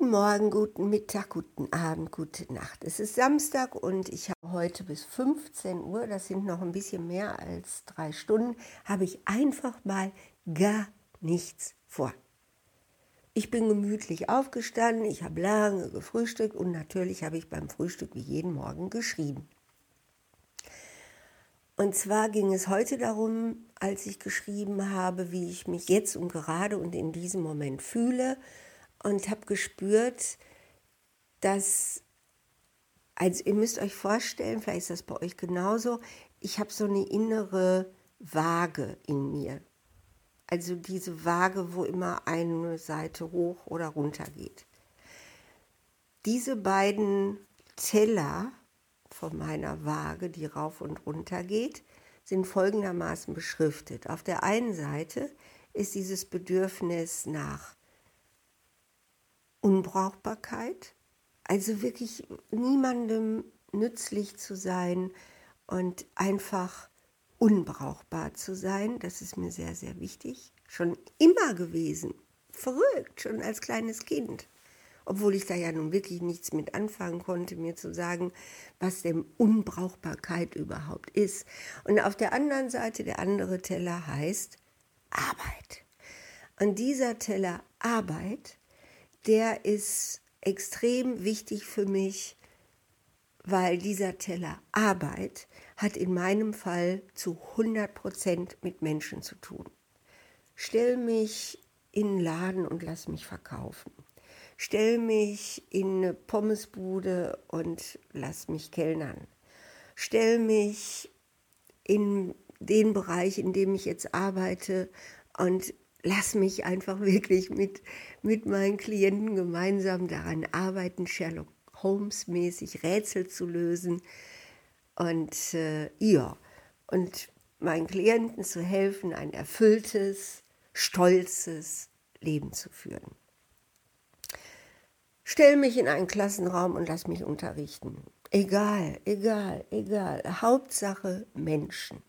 Guten Morgen, guten Mittag, guten Abend, gute Nacht. Es ist Samstag und ich habe heute bis 15 Uhr, das sind noch ein bisschen mehr als drei Stunden, habe ich einfach mal gar nichts vor. Ich bin gemütlich aufgestanden, ich habe lange gefrühstückt und natürlich habe ich beim Frühstück wie jeden Morgen geschrieben. Und zwar ging es heute darum, als ich geschrieben habe, wie ich mich jetzt und gerade und in diesem Moment fühle und habe gespürt, dass, also ihr müsst euch vorstellen, vielleicht ist das bei euch genauso, ich habe so eine innere Waage in mir. Also diese Waage, wo immer eine Seite hoch oder runter geht. Diese beiden Teller von meiner Waage, die rauf und runter geht, sind folgendermaßen beschriftet. Auf der einen Seite ist dieses Bedürfnis nach Unbrauchbarkeit, also wirklich niemandem nützlich zu sein und einfach unbrauchbar zu sein. Das ist mir sehr, sehr wichtig. Schon immer gewesen. Verrückt, schon als kleines Kind. Obwohl ich da ja nun wirklich nichts mit anfangen konnte, mir zu sagen, was denn Unbrauchbarkeit überhaupt ist. Und auf der anderen Seite, der andere Teller heißt Arbeit. Und dieser Teller Arbeit der ist extrem wichtig für mich, weil dieser Teller Arbeit hat in meinem Fall zu 100 Prozent mit Menschen zu tun. Stell mich in einen Laden und lass mich verkaufen. Stell mich in eine Pommesbude und lass mich kellnern. Stell mich in den Bereich, in dem ich jetzt arbeite und lass mich einfach wirklich mit, mit meinen Klienten gemeinsam daran arbeiten, Sherlock Holmes mäßig Rätsel zu lösen und äh, ja, und meinen Klienten zu helfen, ein erfülltes, stolzes Leben zu führen. Stell mich in einen Klassenraum und lass mich unterrichten. Egal, egal, egal. Hauptsache Menschen.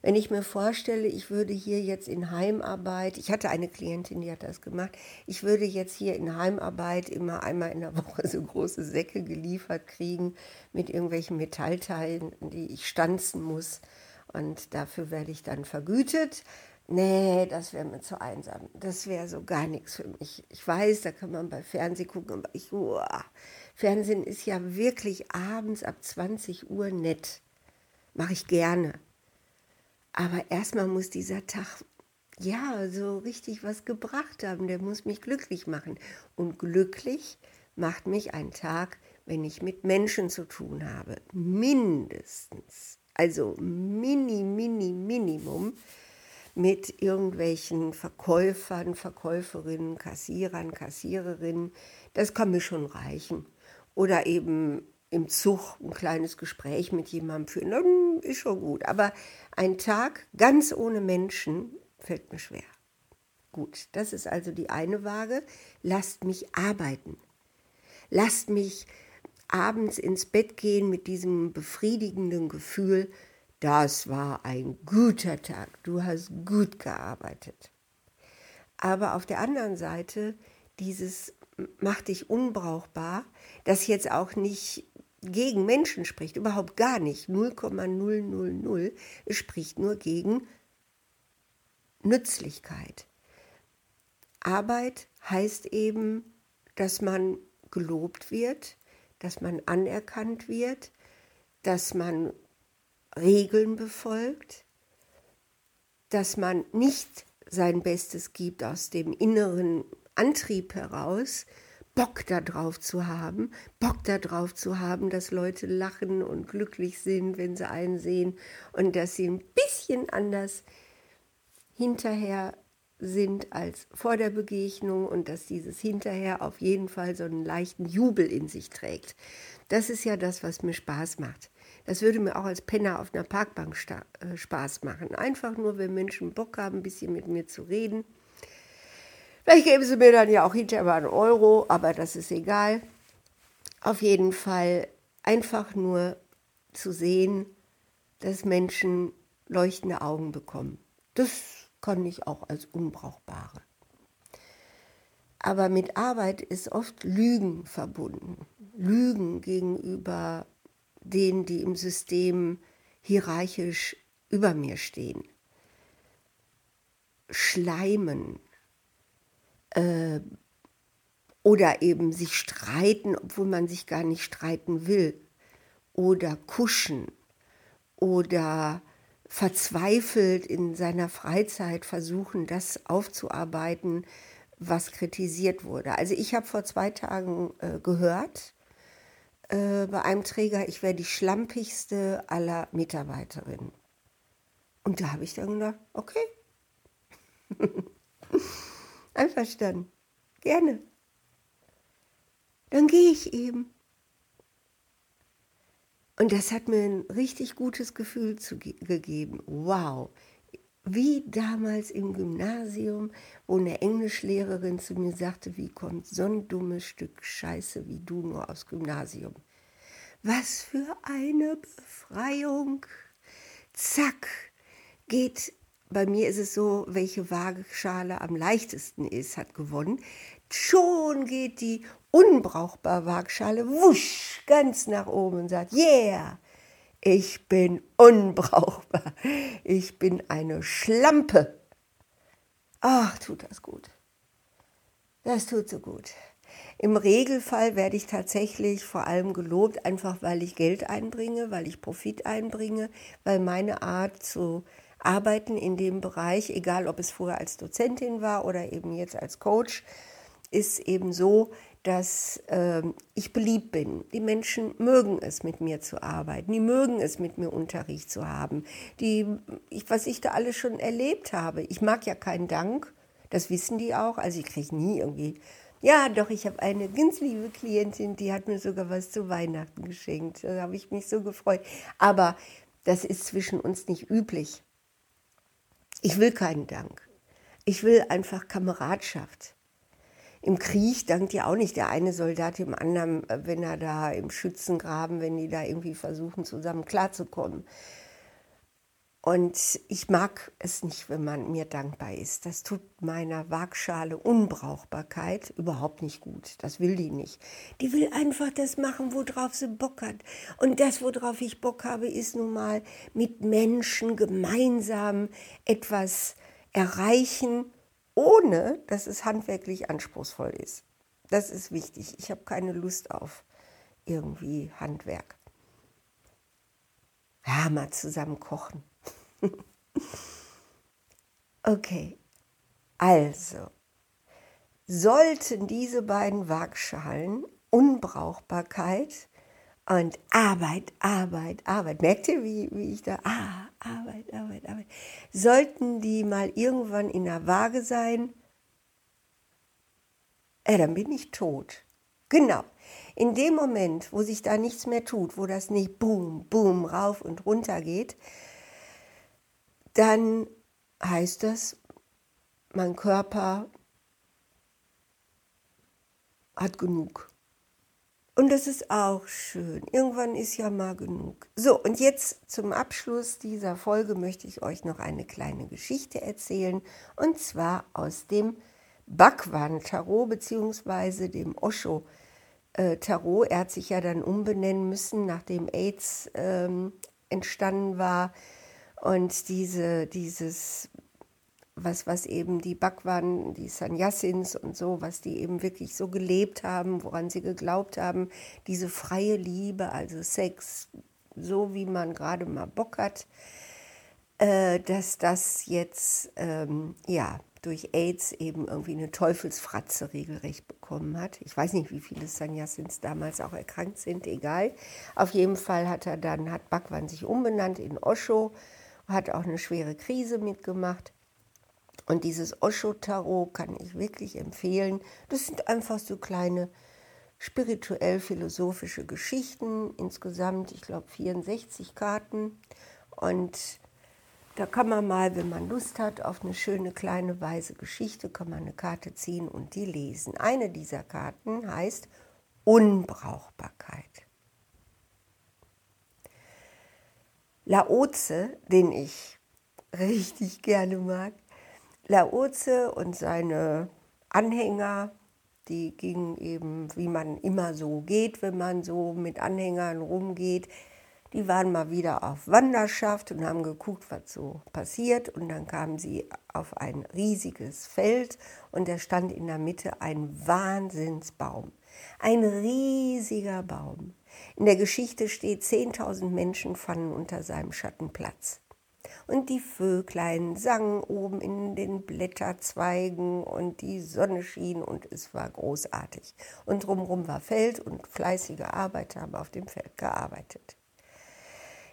Wenn ich mir vorstelle, ich würde hier jetzt in Heimarbeit, ich hatte eine Klientin, die hat das gemacht, ich würde jetzt hier in Heimarbeit immer einmal in der Woche so große Säcke geliefert kriegen mit irgendwelchen Metallteilen, die ich stanzen muss. Und dafür werde ich dann vergütet. Nee, das wäre mir zu einsam. Das wäre so gar nichts für mich. Ich weiß, da kann man bei Fernsehen gucken, aber ich, uah, Fernsehen ist ja wirklich abends ab 20 Uhr nett. Mache ich gerne. Aber erstmal muss dieser Tag ja so richtig was gebracht haben. Der muss mich glücklich machen. Und glücklich macht mich ein Tag, wenn ich mit Menschen zu tun habe. Mindestens. Also mini, mini, Minimum mit irgendwelchen Verkäufern, Verkäuferinnen, Kassierern, Kassiererinnen. Das kann mir schon reichen. Oder eben im Zug ein kleines Gespräch mit jemandem führen, dann ist schon gut. Aber ein Tag ganz ohne Menschen fällt mir schwer. Gut, das ist also die eine Waage. Lasst mich arbeiten. Lasst mich abends ins Bett gehen mit diesem befriedigenden Gefühl, das war ein guter Tag, du hast gut gearbeitet. Aber auf der anderen Seite dieses macht dich unbrauchbar, das jetzt auch nicht gegen Menschen spricht, überhaupt gar nicht, 0,000. Es spricht nur gegen Nützlichkeit. Arbeit heißt eben, dass man gelobt wird, dass man anerkannt wird, dass man Regeln befolgt, dass man nicht sein Bestes gibt aus dem inneren Antrieb heraus, Bock darauf zu haben, Bock darauf zu haben, dass Leute lachen und glücklich sind, wenn sie einen sehen und dass sie ein bisschen anders hinterher sind als vor der Begegnung und dass dieses hinterher auf jeden Fall so einen leichten Jubel in sich trägt. Das ist ja das, was mir Spaß macht. Das würde mir auch als Penner auf einer Parkbank äh, Spaß machen. Einfach nur, wenn Menschen Bock haben, ein bisschen mit mir zu reden Vielleicht geben sie mir dann ja auch hinterher mal einen Euro, aber das ist egal. Auf jeden Fall einfach nur zu sehen, dass Menschen leuchtende Augen bekommen. Das kann ich auch als unbrauchbare. Aber mit Arbeit ist oft Lügen verbunden. Lügen gegenüber denen, die im System hierarchisch über mir stehen. Schleimen äh, oder eben sich streiten, obwohl man sich gar nicht streiten will. Oder kuschen oder verzweifelt in seiner Freizeit versuchen, das aufzuarbeiten, was kritisiert wurde. Also ich habe vor zwei Tagen äh, gehört äh, bei einem Träger, ich wäre die schlampigste aller Mitarbeiterinnen. Und da habe ich dann gedacht, okay, einverstanden, gerne. Dann gehe ich eben. Und das hat mir ein richtig gutes Gefühl zu, gegeben. Wow, wie damals im Gymnasium, wo eine Englischlehrerin zu mir sagte, wie kommt so ein dummes Stück Scheiße wie du nur aufs Gymnasium? Was für eine Befreiung! Zack, geht, bei mir ist es so, welche Waagschale am leichtesten ist, hat gewonnen. Schon geht die unbrauchbar Waagschale wusch ganz nach oben und sagt, yeah, ich bin unbrauchbar. Ich bin eine Schlampe. Ach, tut das gut. Das tut so gut. Im Regelfall werde ich tatsächlich vor allem gelobt, einfach weil ich Geld einbringe, weil ich Profit einbringe, weil meine Art zu arbeiten in dem Bereich, egal ob es vorher als Dozentin war oder eben jetzt als Coach, ist eben so, dass äh, ich beliebt bin. Die Menschen mögen es, mit mir zu arbeiten. Die mögen es, mit mir Unterricht zu haben. Die, ich, was ich da alles schon erlebt habe. Ich mag ja keinen Dank. Das wissen die auch. Also ich kriege nie irgendwie. Ja, doch, ich habe eine ganz liebe Klientin, die hat mir sogar was zu Weihnachten geschenkt. Da habe ich mich so gefreut. Aber das ist zwischen uns nicht üblich. Ich will keinen Dank. Ich will einfach Kameradschaft im Krieg dankt ja auch nicht der eine Soldat dem anderen, äh, wenn er da im Schützengraben, wenn die da irgendwie versuchen, zusammen klarzukommen. Und ich mag es nicht, wenn man mir dankbar ist. Das tut meiner Waagschale Unbrauchbarkeit überhaupt nicht gut. Das will die nicht. Die will einfach das machen, worauf sie Bock hat. Und das, worauf ich Bock habe, ist nun mal mit Menschen gemeinsam etwas erreichen ohne dass es handwerklich anspruchsvoll ist. Das ist wichtig. Ich habe keine Lust auf irgendwie Handwerk. Ja, mal zusammen kochen. okay, also sollten diese beiden Waagschalen Unbrauchbarkeit und Arbeit, Arbeit, Arbeit. Merkt ihr, wie, wie ich da, ah, Arbeit, Arbeit, Arbeit. Sollten die mal irgendwann in der Waage sein, äh, dann bin ich tot. Genau. In dem Moment, wo sich da nichts mehr tut, wo das nicht boom, boom, rauf und runter geht, dann heißt das, mein Körper hat genug. Und das ist auch schön. Irgendwann ist ja mal genug. So, und jetzt zum Abschluss dieser Folge möchte ich euch noch eine kleine Geschichte erzählen. Und zwar aus dem Bhagwan-Tarot beziehungsweise dem Osho-Tarot. Er hat sich ja dann umbenennen müssen, nachdem AIDS ähm, entstanden war. Und diese, dieses was, was eben die Bhagwan, die Sanyasins und so, was die eben wirklich so gelebt haben, woran sie geglaubt haben, diese freie Liebe, also Sex, so wie man gerade mal Bock hat, äh, dass das jetzt, ähm, ja, durch AIDS eben irgendwie eine Teufelsfratze regelrecht bekommen hat. Ich weiß nicht, wie viele Sanyasins damals auch erkrankt sind, egal. Auf jeden Fall hat er dann, hat Bhagwan sich umbenannt in Osho, hat auch eine schwere Krise mitgemacht und dieses Osho-Tarot kann ich wirklich empfehlen. Das sind einfach so kleine spirituell-philosophische Geschichten. Insgesamt, ich glaube, 64 Karten. Und da kann man mal, wenn man Lust hat, auf eine schöne kleine weise Geschichte, kann man eine Karte ziehen und die lesen. Eine dieser Karten heißt Unbrauchbarkeit. Laoze, den ich richtig gerne mag, Laoze und seine Anhänger die gingen eben, wie man immer so geht, wenn man so mit Anhängern rumgeht. Die waren mal wieder auf Wanderschaft und haben geguckt, was so passiert. Und dann kamen sie auf ein riesiges Feld und da stand in der Mitte ein Wahnsinnsbaum. Ein riesiger Baum. In der Geschichte steht, 10.000 Menschen fanden unter seinem Schatten Platz. Und die Vöglein sangen oben in den Blätterzweigen und die Sonne schien und es war großartig. Und drumherum war Feld und fleißige Arbeiter haben auf dem Feld gearbeitet.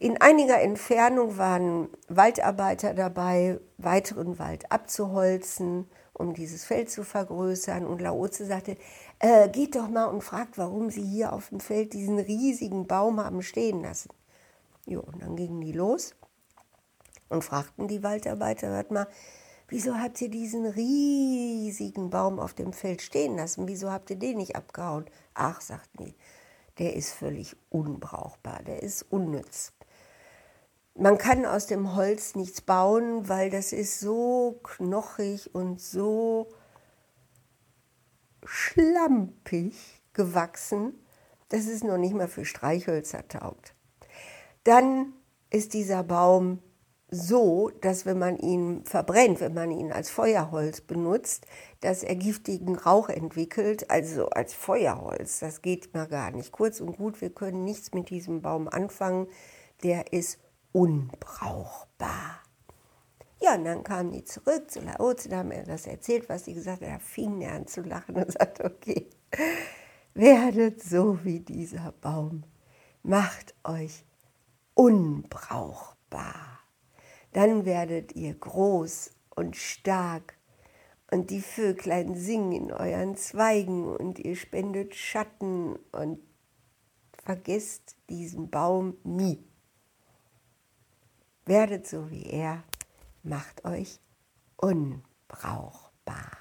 In einiger Entfernung waren Waldarbeiter dabei, weiteren Wald abzuholzen, um dieses Feld zu vergrößern. Und Laoze sagte, äh, geht doch mal und fragt, warum sie hier auf dem Feld diesen riesigen Baum haben stehen lassen. Jo, und dann gingen die los und fragten die Waldarbeiter, hört mal, wieso habt ihr diesen riesigen Baum auf dem Feld stehen lassen? Wieso habt ihr den nicht abgehauen? Ach, sagten die, der ist völlig unbrauchbar, der ist unnütz. Man kann aus dem Holz nichts bauen, weil das ist so knochig und so schlampig gewachsen, dass es noch nicht mal für Streichhölzer taugt. Dann ist dieser Baum so, dass wenn man ihn verbrennt, wenn man ihn als Feuerholz benutzt, dass er giftigen Rauch entwickelt, also als Feuerholz. Das geht mal gar nicht. Kurz und gut, wir können nichts mit diesem Baum anfangen. Der ist unbrauchbar. Ja, und dann kamen die zurück zu Laozi, da haben er das erzählt, was sie gesagt hat. Da fing er an zu lachen und sagte, okay, werdet so wie dieser Baum, macht euch unbrauchbar. Dann werdet ihr groß und stark und die Vöglein singen in euren Zweigen und ihr spendet Schatten und vergesst diesen Baum nie. Werdet so wie er, macht euch unbrauchbar.